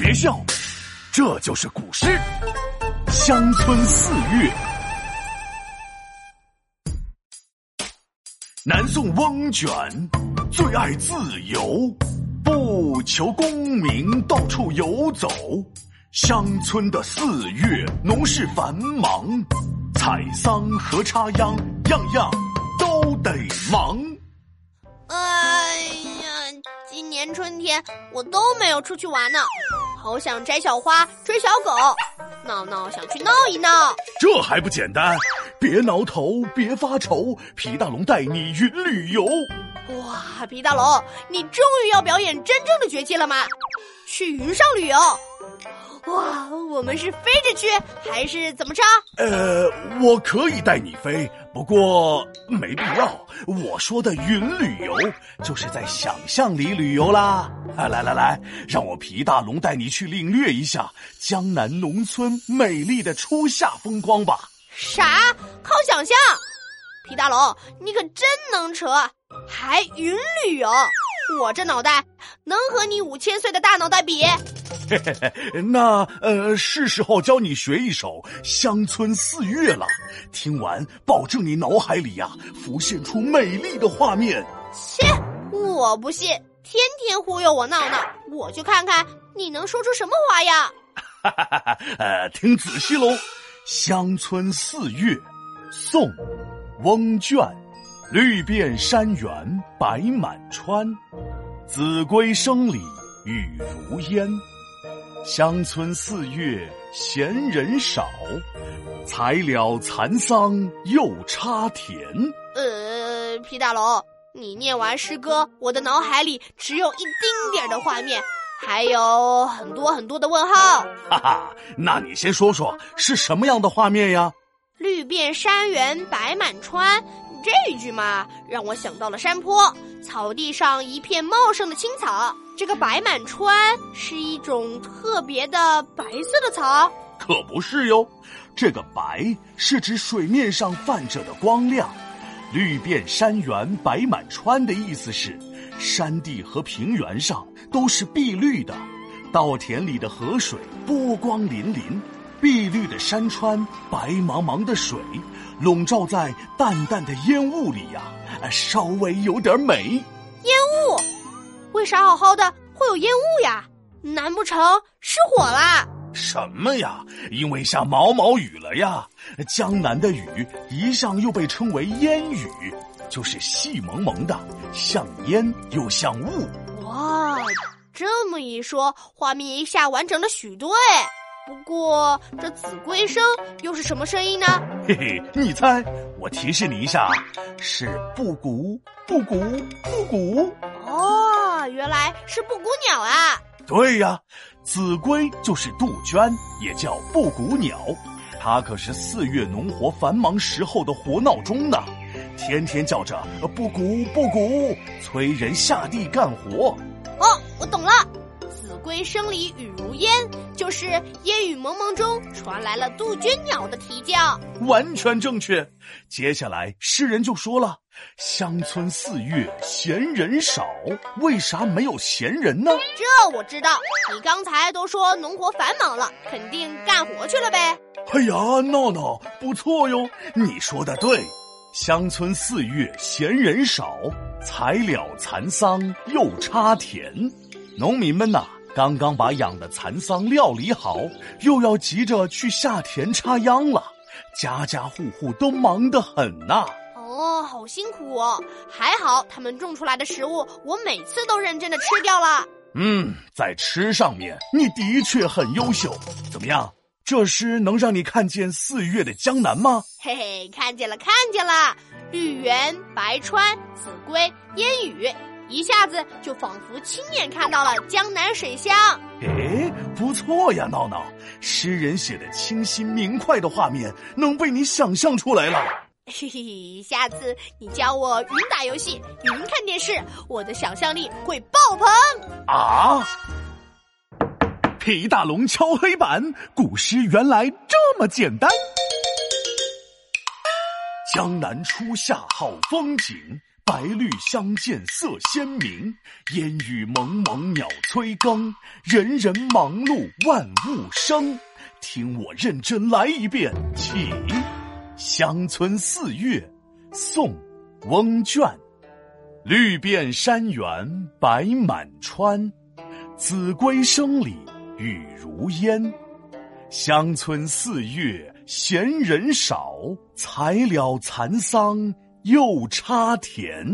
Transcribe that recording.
别笑，这就是古诗《乡村四月》。南宋翁卷最爱自由，不求功名，到处游走。乡村的四月，农事繁忙，采桑和插秧，样样都得忙。哎呀，今年春天我都没有出去玩呢，好想摘小花、追小狗。闹闹想去闹一闹，这还不简单？别挠头，别发愁，皮大龙带你云旅游。哇，皮大龙，你终于要表演真正的绝技了吗？去云上旅游。哇，我们是飞着去还是怎么着？呃，我可以带你飞，不过没必要。我说的云旅游，就是在想象里旅游啦。啊，来来来，让我皮大龙带你去领略一下江南农村美丽的初夏风光吧。啥？靠想象？皮大龙，你可真能扯，还云旅游？我这脑袋能和你五千岁的大脑袋比？嘿嘿嘿，那呃，是时候教你学一首《乡村四月》了。听完，保证你脑海里呀浮现出美丽的画面。切，我不信，天天忽悠我闹闹，我去看看你能说出什么花样。哈哈哈！呃，听仔细喽，《乡村四月》，宋，翁卷。绿遍山原白满川，子规声里雨如烟。乡村四月闲人少，才了蚕桑又插田。呃，皮大龙，你念完诗歌，我的脑海里只有一丁点的画面，还有很多很多的问号。哈哈，那你先说说是什么样的画面呀？绿遍山原白满川。这一句嘛，让我想到了山坡，草地上一片茂盛的青草。这个白满川是一种特别的白色的草，可不是哟。这个白是指水面上泛着的光亮。绿遍山原白满川的意思是，山地和平原上都是碧绿的，稻田里的河水波光粼粼。碧绿的山川，白茫茫的水，笼罩在淡淡的烟雾里呀，稍微有点美。烟雾？为啥好好的会有烟雾呀？难不成失火啦？什么呀？因为下毛毛雨了呀！江南的雨一向又被称为烟雨，就是细蒙蒙的，像烟又像雾。哇，这么一说，画面一下完整了许多哎。不过，这子规声又是什么声音呢？嘿嘿，你猜？我提示你一下，是布谷，布谷，布谷。哦，原来是布谷鸟啊！对呀，子规就是杜鹃，也叫布谷鸟。它可是四月农活繁忙时候的活闹钟呢，天天叫着布谷布谷，催人下地干活。哦，我懂了。归声里雨如烟，就是烟雨蒙蒙中传来了杜鹃鸟的啼叫，完全正确。接下来诗人就说了：“乡村四月闲人少，为啥没有闲人呢？”这我知道，你刚才都说农活繁忙了，肯定干活去了呗。哎呀，闹闹不错哟，你说的对。乡村四月闲人少，才了蚕桑又插田，农民们呐。刚刚把养的蚕桑料理好，又要急着去下田插秧了，家家户户都忙得很呐。哦，好辛苦哦！还好他们种出来的食物，我每次都认真的吃掉了。嗯，在吃上面你的确很优秀。怎么样，这诗能让你看见四月的江南吗？嘿嘿，看见了，看见了，绿园白川，子规烟雨。一下子就仿佛亲眼看到了江南水乡。哎，不错呀，闹闹，诗人写的清新明快的画面能被你想象出来了。嘿嘿，下次你教我云打游戏、云看电视，我的想象力会爆棚。啊！皮大龙敲黑板，古诗原来这么简单。江南初夏好风景。白绿相间色鲜明，烟雨蒙蒙鸟催更，人人忙碌万物生。听我认真来一遍，起。《乡村四月》，宋·翁卷。绿遍山原白满川，子规声里雨如烟。乡村四月闲人少，才了蚕桑又插田。